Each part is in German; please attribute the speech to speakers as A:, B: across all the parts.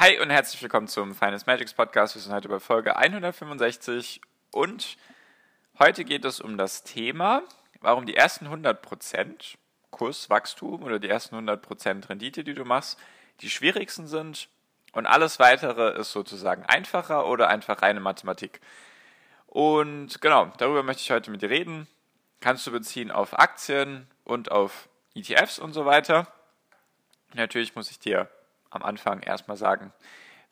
A: Hi und herzlich willkommen zum Finance Magics Podcast. Wir sind heute bei Folge 165 und heute geht es um das Thema, warum die ersten 100% Kurswachstum oder die ersten 100% Rendite, die du machst, die schwierigsten sind und alles weitere ist sozusagen einfacher oder einfach reine Mathematik. Und genau, darüber möchte ich heute mit dir reden. Kannst du beziehen auf Aktien und auf ETFs und so weiter. Natürlich muss ich dir am Anfang erstmal sagen,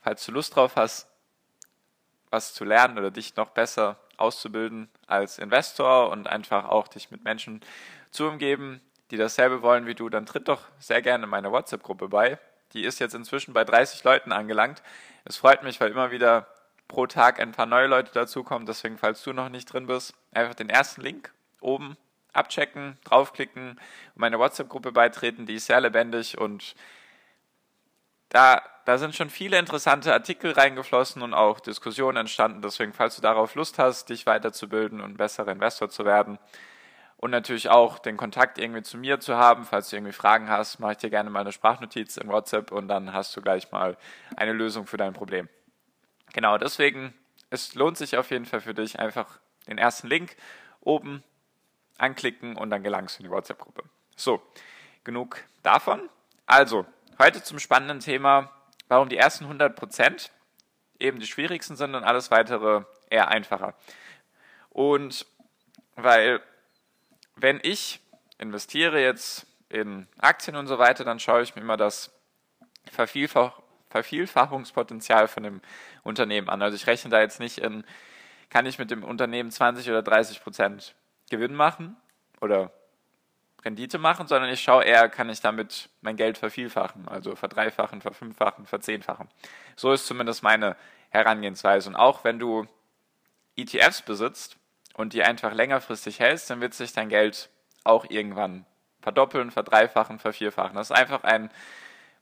A: falls du Lust drauf hast, was zu lernen oder dich noch besser auszubilden als Investor und einfach auch dich mit Menschen zu umgeben, die dasselbe wollen wie du, dann tritt doch sehr gerne in meine WhatsApp-Gruppe bei. Die ist jetzt inzwischen bei 30 Leuten angelangt. Es freut mich, weil immer wieder pro Tag ein paar neue Leute dazukommen. Deswegen, falls du noch nicht drin bist, einfach den ersten Link oben abchecken, draufklicken meine WhatsApp-Gruppe beitreten. Die ist sehr lebendig und da, da sind schon viele interessante Artikel reingeflossen und auch Diskussionen entstanden. Deswegen, falls du darauf Lust hast, dich weiterzubilden und besserer Investor zu werden und natürlich auch den Kontakt irgendwie zu mir zu haben, falls du irgendwie Fragen hast, mache ich dir gerne mal eine Sprachnotiz in WhatsApp und dann hast du gleich mal eine Lösung für dein Problem. Genau, deswegen, es lohnt sich auf jeden Fall für dich einfach den ersten Link oben anklicken und dann gelangst du in die WhatsApp-Gruppe. So, genug davon. Also, Heute zum spannenden Thema, warum die ersten 100% eben die schwierigsten sind und alles weitere eher einfacher. Und weil, wenn ich investiere jetzt in Aktien und so weiter, dann schaue ich mir immer das Vervielfach Vervielfachungspotenzial von dem Unternehmen an. Also ich rechne da jetzt nicht in, kann ich mit dem Unternehmen 20 oder 30 Prozent Gewinn machen oder Rendite machen, sondern ich schaue eher, kann ich damit mein Geld vervielfachen, also verdreifachen, verfünffachen, verzehnfachen. So ist zumindest meine Herangehensweise. Und auch wenn du ETFs besitzt und die einfach längerfristig hältst, dann wird sich dein Geld auch irgendwann verdoppeln, verdreifachen, vervierfachen. Das ist einfach ein,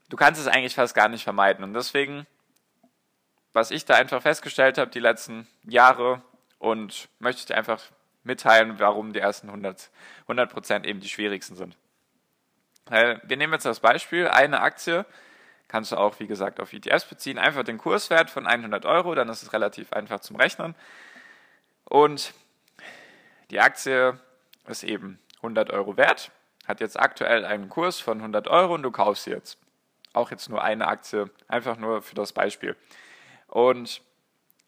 A: du kannst es eigentlich fast gar nicht vermeiden. Und deswegen, was ich da einfach festgestellt habe die letzten Jahre und möchte ich dir einfach mitteilen, warum die ersten 100, 100 eben die schwierigsten sind. Wir nehmen jetzt das Beispiel, eine Aktie kannst du auch, wie gesagt, auf ETFs beziehen. Einfach den Kurswert von 100 Euro, dann ist es relativ einfach zum Rechnen. Und die Aktie ist eben 100 Euro wert, hat jetzt aktuell einen Kurs von 100 Euro und du kaufst sie jetzt. Auch jetzt nur eine Aktie, einfach nur für das Beispiel. Und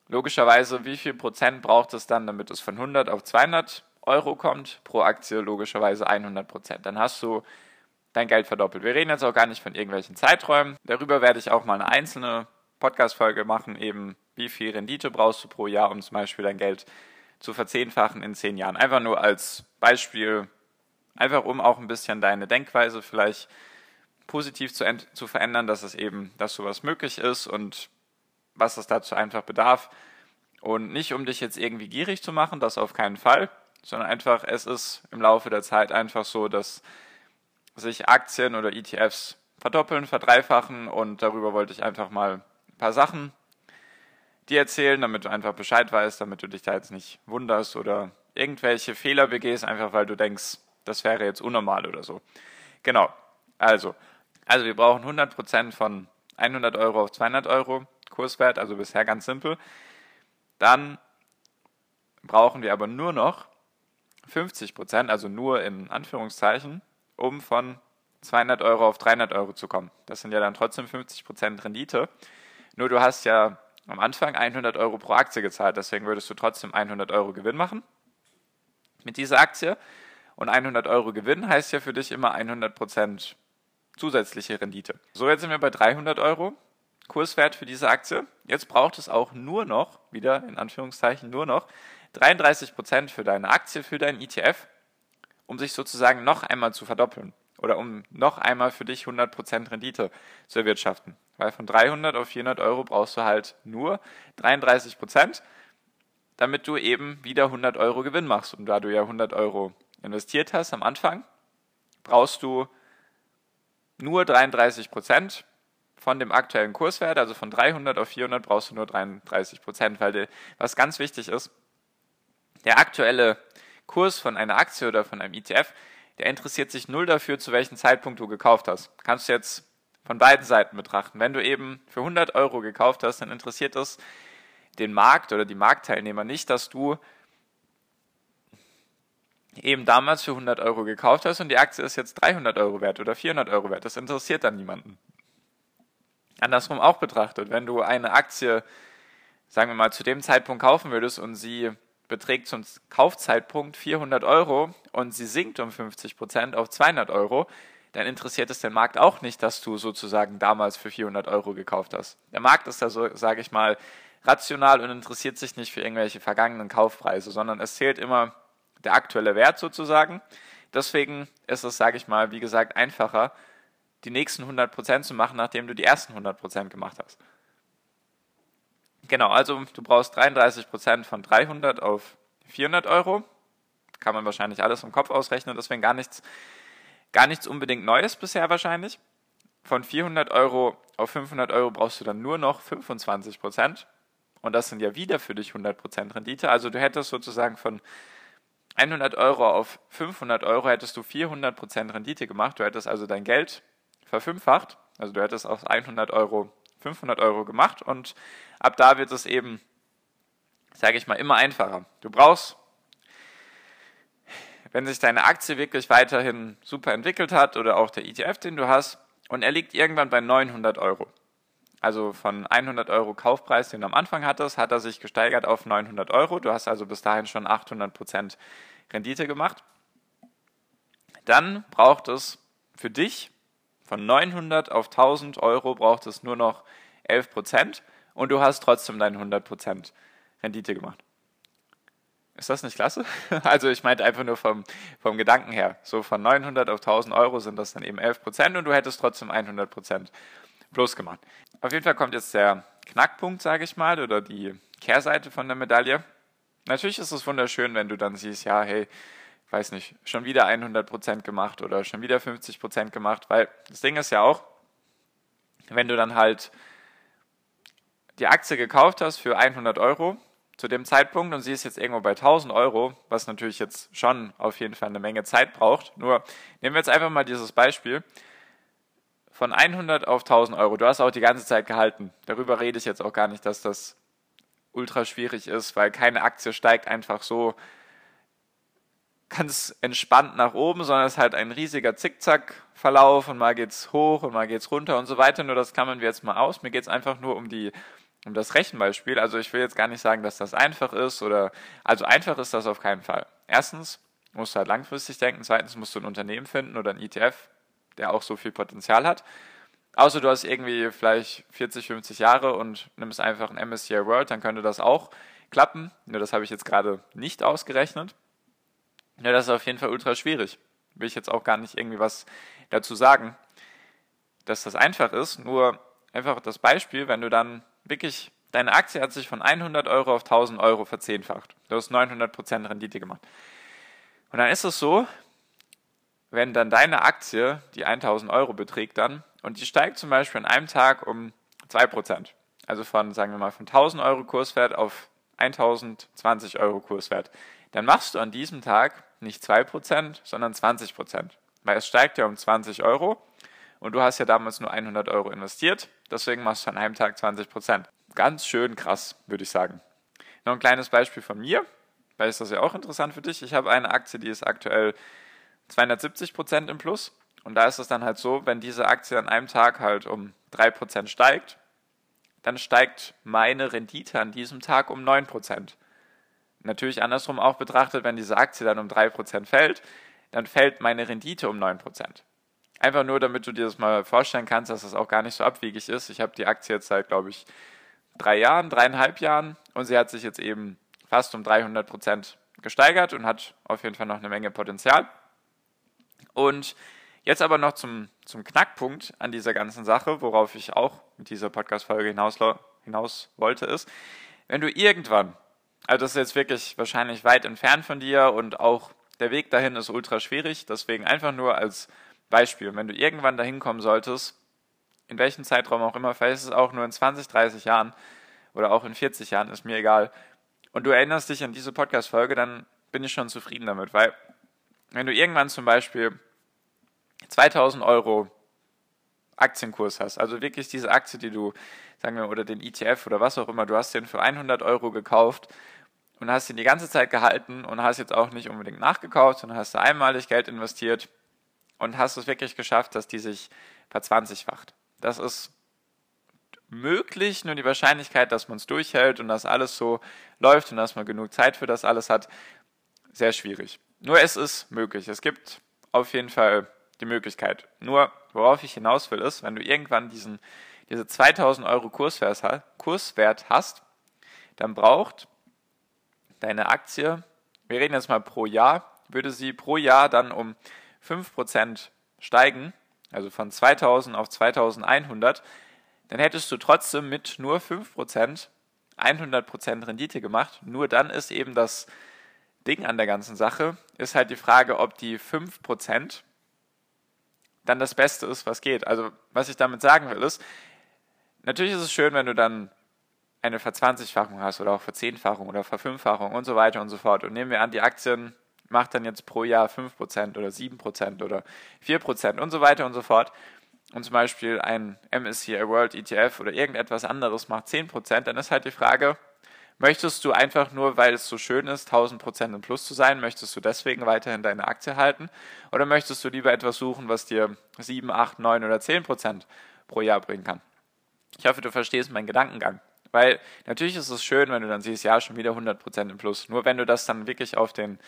A: Logischerweise, wie viel Prozent braucht es dann, damit es von 100 auf 200 Euro kommt? Pro Aktie logischerweise 100 Prozent. Dann hast du dein Geld verdoppelt. Wir reden jetzt auch gar nicht von irgendwelchen Zeiträumen. Darüber werde ich auch mal eine einzelne Podcast-Folge machen, eben wie viel Rendite brauchst du pro Jahr, um zum Beispiel dein Geld zu verzehnfachen in zehn Jahren. Einfach nur als Beispiel, einfach um auch ein bisschen deine Denkweise vielleicht positiv zu, zu verändern, dass es eben, dass sowas möglich ist und was es dazu einfach bedarf. Und nicht, um dich jetzt irgendwie gierig zu machen, das auf keinen Fall, sondern einfach, es ist im Laufe der Zeit einfach so, dass sich Aktien oder ETFs verdoppeln, verdreifachen und darüber wollte ich einfach mal ein paar Sachen dir erzählen, damit du einfach Bescheid weißt, damit du dich da jetzt nicht wunderst oder irgendwelche Fehler begehst, einfach weil du denkst, das wäre jetzt unnormal oder so. Genau. Also, also wir brauchen 100% von 100 Euro auf 200 Euro. Kurswert, also bisher ganz simpel. Dann brauchen wir aber nur noch 50 Prozent, also nur in Anführungszeichen, um von 200 Euro auf 300 Euro zu kommen. Das sind ja dann trotzdem 50 Prozent Rendite. Nur du hast ja am Anfang 100 Euro pro Aktie gezahlt, deswegen würdest du trotzdem 100 Euro Gewinn machen mit dieser Aktie. Und 100 Euro Gewinn heißt ja für dich immer 100 Prozent zusätzliche Rendite. So, jetzt sind wir bei 300 Euro. Kurswert für diese Aktie. Jetzt braucht es auch nur noch, wieder in Anführungszeichen nur noch, 33% für deine Aktie, für deinen ETF, um sich sozusagen noch einmal zu verdoppeln. oder um noch einmal für dich 100% Rendite zu erwirtschaften. Weil von 300 auf 400 Euro brauchst du halt nur 33%, damit du eben wieder 100 Euro Gewinn machst. Und da du ja 100 Euro investiert hast am Anfang, brauchst du nur 33% von dem aktuellen Kurswert, also von 300 auf 400 brauchst du nur 33%, weil die, was ganz wichtig ist, der aktuelle Kurs von einer Aktie oder von einem ETF, der interessiert sich null dafür, zu welchem Zeitpunkt du gekauft hast. Kannst du jetzt von beiden Seiten betrachten. Wenn du eben für 100 Euro gekauft hast, dann interessiert es den Markt oder die Marktteilnehmer nicht, dass du eben damals für 100 Euro gekauft hast und die Aktie ist jetzt 300 Euro wert oder 400 Euro wert. Das interessiert dann niemanden. Andersrum auch betrachtet, wenn du eine Aktie, sagen wir mal, zu dem Zeitpunkt kaufen würdest und sie beträgt zum Kaufzeitpunkt 400 Euro und sie sinkt um 50 Prozent auf 200 Euro, dann interessiert es den Markt auch nicht, dass du sozusagen damals für 400 Euro gekauft hast. Der Markt ist da so, sage ich mal, rational und interessiert sich nicht für irgendwelche vergangenen Kaufpreise, sondern es zählt immer der aktuelle Wert sozusagen. Deswegen ist es, sage ich mal, wie gesagt, einfacher, die nächsten 100 Prozent zu machen, nachdem du die ersten 100 Prozent gemacht hast. Genau, also du brauchst 33 Prozent von 300 auf 400 Euro. Kann man wahrscheinlich alles im Kopf ausrechnen, deswegen gar nichts, gar nichts unbedingt Neues bisher wahrscheinlich. Von 400 Euro auf 500 Euro brauchst du dann nur noch 25 Prozent. Und das sind ja wieder für dich 100 Prozent Rendite. Also du hättest sozusagen von 100 Euro auf 500 Euro hättest du 400 Prozent Rendite gemacht. Du hättest also dein Geld verfünffacht. Also du hättest aus 100 Euro 500 Euro gemacht und ab da wird es eben, sage ich mal, immer einfacher. Du brauchst, wenn sich deine Aktie wirklich weiterhin super entwickelt hat oder auch der ETF, den du hast, und er liegt irgendwann bei 900 Euro. Also von 100 Euro Kaufpreis, den du am Anfang hattest, hat er sich gesteigert auf 900 Euro. Du hast also bis dahin schon 800 Prozent Rendite gemacht. Dann braucht es für dich von 900 auf 1000 Euro braucht es nur noch 11 Prozent und du hast trotzdem deine 100 Prozent Rendite gemacht. Ist das nicht klasse? Also ich meinte einfach nur vom, vom Gedanken her. So von 900 auf 1000 Euro sind das dann eben 11 Prozent und du hättest trotzdem 100 Prozent plus gemacht. Auf jeden Fall kommt jetzt der Knackpunkt, sage ich mal, oder die Kehrseite von der Medaille. Natürlich ist es wunderschön, wenn du dann siehst, ja, hey, weiß nicht, schon wieder 100% gemacht oder schon wieder 50% gemacht, weil das Ding ist ja auch, wenn du dann halt die Aktie gekauft hast für 100 Euro zu dem Zeitpunkt und sie ist jetzt irgendwo bei 1000 Euro, was natürlich jetzt schon auf jeden Fall eine Menge Zeit braucht. Nur nehmen wir jetzt einfach mal dieses Beispiel von 100 auf 1000 Euro. Du hast auch die ganze Zeit gehalten. Darüber rede ich jetzt auch gar nicht, dass das ultra schwierig ist, weil keine Aktie steigt einfach so ganz entspannt nach oben, sondern es ist halt ein riesiger Zickzack-Verlauf und mal geht's hoch und mal geht's runter und so weiter. Nur das klammern wir jetzt mal aus. Mir geht's einfach nur um die um das Rechenbeispiel. Also ich will jetzt gar nicht sagen, dass das einfach ist oder also einfach ist das auf keinen Fall. Erstens musst du halt langfristig denken. Zweitens musst du ein Unternehmen finden oder ein ETF, der auch so viel Potenzial hat. Außer du hast irgendwie vielleicht 40, 50 Jahre und nimmst einfach ein MSCI World, dann könnte das auch klappen. Nur das habe ich jetzt gerade nicht ausgerechnet. Ja, das ist auf jeden Fall ultra schwierig. Will ich jetzt auch gar nicht irgendwie was dazu sagen, dass das einfach ist. Nur einfach das Beispiel, wenn du dann wirklich, deine Aktie hat sich von 100 Euro auf 1000 Euro verzehnfacht. Du hast 900% Rendite gemacht. Und dann ist es so, wenn dann deine Aktie die 1000 Euro beträgt dann und die steigt zum Beispiel an einem Tag um 2%, also von, sagen wir mal, von 1000 Euro Kurswert auf 1020 Euro Kurswert, dann machst du an diesem Tag nicht 2%, sondern 20%. Weil es steigt ja um 20 Euro und du hast ja damals nur 100 Euro investiert, deswegen machst du an einem Tag 20%. Ganz schön krass, würde ich sagen. Noch ein kleines Beispiel von mir, weil ist das ja auch interessant für dich. Ich habe eine Aktie, die ist aktuell 270% im Plus. Und da ist es dann halt so, wenn diese Aktie an einem Tag halt um 3% steigt, dann steigt meine Rendite an diesem Tag um 9%. Natürlich andersrum auch betrachtet, wenn diese Aktie dann um 3% fällt, dann fällt meine Rendite um 9%. Einfach nur, damit du dir das mal vorstellen kannst, dass das auch gar nicht so abwegig ist. Ich habe die Aktie jetzt seit, glaube ich, drei Jahren, dreieinhalb Jahren und sie hat sich jetzt eben fast um 300% gesteigert und hat auf jeden Fall noch eine Menge Potenzial. Und Jetzt aber noch zum, zum Knackpunkt an dieser ganzen Sache, worauf ich auch mit dieser Podcast-Folge hinaus, hinaus wollte, ist, wenn du irgendwann, also das ist jetzt wirklich wahrscheinlich weit entfernt von dir und auch der Weg dahin ist ultra schwierig, deswegen einfach nur als Beispiel, wenn du irgendwann dahin kommen solltest, in welchem Zeitraum auch immer, vielleicht ist es auch nur in 20, 30 Jahren oder auch in 40 Jahren, ist mir egal, und du erinnerst dich an diese Podcast-Folge, dann bin ich schon zufrieden damit, weil wenn du irgendwann zum Beispiel 2000 Euro Aktienkurs hast, also wirklich diese Aktie, die du, sagen wir, oder den ETF oder was auch immer, du hast den für 100 Euro gekauft und hast ihn die ganze Zeit gehalten und hast jetzt auch nicht unbedingt nachgekauft, sondern hast einmalig Geld investiert und hast es wirklich geschafft, dass die sich verzwanzigfacht. Das ist möglich, nur die Wahrscheinlichkeit, dass man es durchhält und dass alles so läuft und dass man genug Zeit für das alles hat, sehr schwierig. Nur es ist möglich. Es gibt auf jeden Fall die Möglichkeit. Nur, worauf ich hinaus will, ist, wenn du irgendwann diesen, diese 2000 Euro Kurswert, Kurswert hast, dann braucht deine Aktie, wir reden jetzt mal pro Jahr, würde sie pro Jahr dann um 5% steigen, also von 2000 auf 2100, dann hättest du trotzdem mit nur 5% 100% Rendite gemacht. Nur dann ist eben das Ding an der ganzen Sache, ist halt die Frage, ob die 5% dann das Beste ist, was geht. Also, was ich damit sagen will, ist, natürlich ist es schön, wenn du dann eine Verzwanzigfachung hast oder auch Verzehnfachung oder Verfünffachung und so weiter und so fort. Und nehmen wir an, die Aktien macht dann jetzt pro Jahr 5% oder 7% oder 4% und so weiter und so fort. Und zum Beispiel ein MSCI World ETF oder irgendetwas anderes macht 10%, dann ist halt die Frage, Möchtest du einfach nur, weil es so schön ist, 1000% im Plus zu sein, möchtest du deswegen weiterhin deine Aktie halten? Oder möchtest du lieber etwas suchen, was dir 7, 8, 9 oder 10% pro Jahr bringen kann? Ich hoffe, du verstehst meinen Gedankengang. Weil natürlich ist es schön, wenn du dann siehst, ja, schon wieder 100% im Plus. Nur wenn du das dann wirklich auf den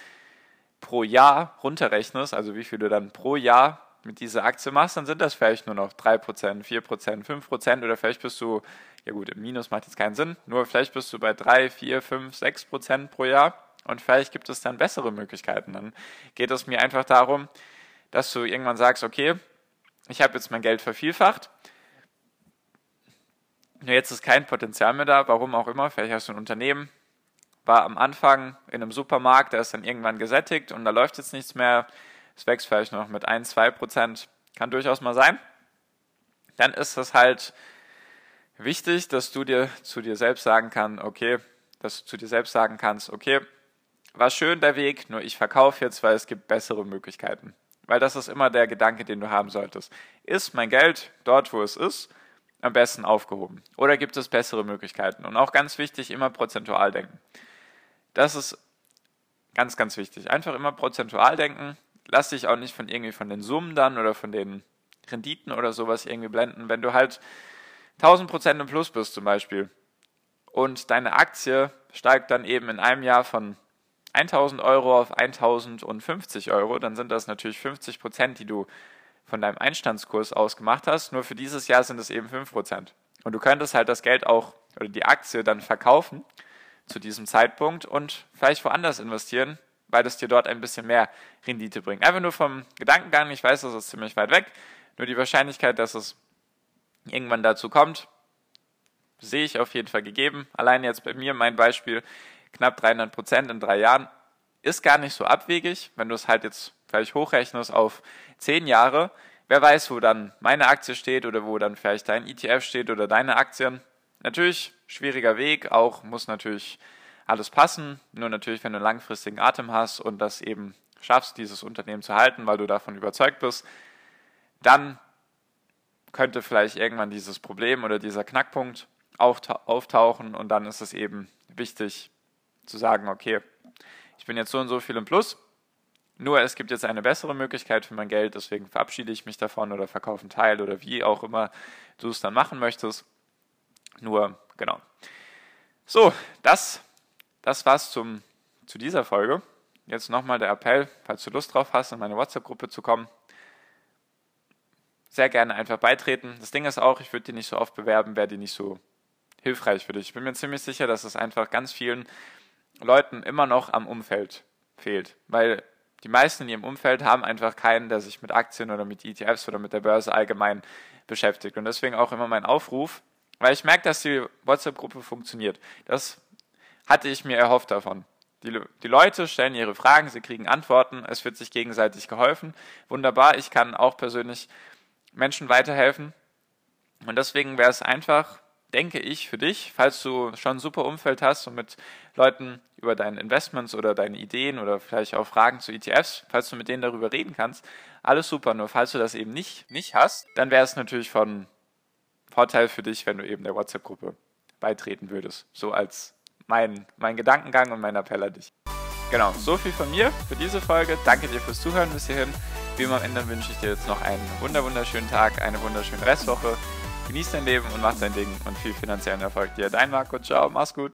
A: pro Jahr runterrechnest, also wie viel du dann pro Jahr mit dieser Aktie machst, dann sind das vielleicht nur noch 3%, 4%, 5% oder vielleicht bist du ja gut, im Minus macht jetzt keinen Sinn, nur vielleicht bist du bei 3, 4, 5, 6 Prozent pro Jahr und vielleicht gibt es dann bessere Möglichkeiten. Dann geht es mir einfach darum, dass du irgendwann sagst, okay, ich habe jetzt mein Geld vervielfacht, nur jetzt ist kein Potenzial mehr da, warum auch immer, vielleicht hast du ein Unternehmen, war am Anfang in einem Supermarkt, der ist dann irgendwann gesättigt und da läuft jetzt nichts mehr, es wächst vielleicht noch mit 1, 2 Prozent, kann durchaus mal sein. Dann ist das halt wichtig, dass du dir zu dir selbst sagen kannst, okay, dass du zu dir selbst sagen kannst, okay, war schön der Weg, nur ich verkaufe jetzt, weil es gibt bessere Möglichkeiten. Weil das ist immer der Gedanke, den du haben solltest. Ist mein Geld dort, wo es ist, am besten aufgehoben? Oder gibt es bessere Möglichkeiten? Und auch ganz wichtig, immer prozentual denken. Das ist ganz, ganz wichtig. Einfach immer prozentual denken. Lass dich auch nicht von irgendwie von den Summen dann oder von den Renditen oder sowas irgendwie blenden. Wenn du halt 1000 Prozent im Plus bist zum Beispiel und deine Aktie steigt dann eben in einem Jahr von 1000 Euro auf 1050 Euro, dann sind das natürlich 50 Prozent, die du von deinem Einstandskurs aus gemacht hast. Nur für dieses Jahr sind es eben 5 Prozent. Und du könntest halt das Geld auch oder die Aktie dann verkaufen zu diesem Zeitpunkt und vielleicht woanders investieren, weil es dir dort ein bisschen mehr Rendite bringt. Einfach nur vom Gedankengang, ich weiß, das ist ziemlich weit weg, nur die Wahrscheinlichkeit, dass es irgendwann dazu kommt, sehe ich auf jeden Fall gegeben. Allein jetzt bei mir mein Beispiel, knapp 300 Prozent in drei Jahren, ist gar nicht so abwegig, wenn du es halt jetzt vielleicht hochrechnest auf zehn Jahre. Wer weiß, wo dann meine Aktie steht oder wo dann vielleicht dein ETF steht oder deine Aktien. Natürlich schwieriger Weg, auch muss natürlich alles passen. Nur natürlich, wenn du einen langfristigen Atem hast und das eben schaffst, dieses Unternehmen zu halten, weil du davon überzeugt bist, dann könnte vielleicht irgendwann dieses Problem oder dieser Knackpunkt auftauchen und dann ist es eben wichtig zu sagen, okay, ich bin jetzt so und so viel im Plus, nur es gibt jetzt eine bessere Möglichkeit für mein Geld, deswegen verabschiede ich mich davon oder verkaufe einen Teil oder wie auch immer du es dann machen möchtest. Nur, genau. So, das, das war's zum, zu dieser Folge. Jetzt nochmal der Appell, falls du Lust drauf hast, in meine WhatsApp-Gruppe zu kommen, sehr gerne einfach beitreten. Das Ding ist auch, ich würde die nicht so oft bewerben, wäre die nicht so hilfreich für dich. Ich bin mir ziemlich sicher, dass es einfach ganz vielen Leuten immer noch am Umfeld fehlt. Weil die meisten in ihrem Umfeld haben einfach keinen, der sich mit Aktien oder mit ETFs oder mit der Börse allgemein beschäftigt. Und deswegen auch immer mein Aufruf, weil ich merke, dass die WhatsApp-Gruppe funktioniert. Das hatte ich mir erhofft davon. Die, die, Leute stellen ihre Fragen, sie kriegen Antworten, es wird sich gegenseitig geholfen. Wunderbar, ich kann auch persönlich Menschen weiterhelfen. Und deswegen wäre es einfach denke ich, für dich, falls du schon ein super Umfeld hast und mit Leuten über deine Investments oder deine Ideen oder vielleicht auch Fragen zu ETFs, falls du mit denen darüber reden kannst, alles super. Nur falls du das eben nicht, nicht hast, dann wäre es natürlich von Vorteil für dich, wenn du eben der WhatsApp-Gruppe beitreten würdest. So als mein, mein Gedankengang und mein Appell an dich. Genau, so viel von mir für diese Folge. Danke dir fürs Zuhören bis hierhin. Wie immer am Ende wünsche ich dir jetzt noch einen wunderschönen Tag, eine wunderschöne Restwoche. Genieß dein Leben und mach dein Ding und viel finanziellen Erfolg dir. Dein Marco, ciao, mach's gut.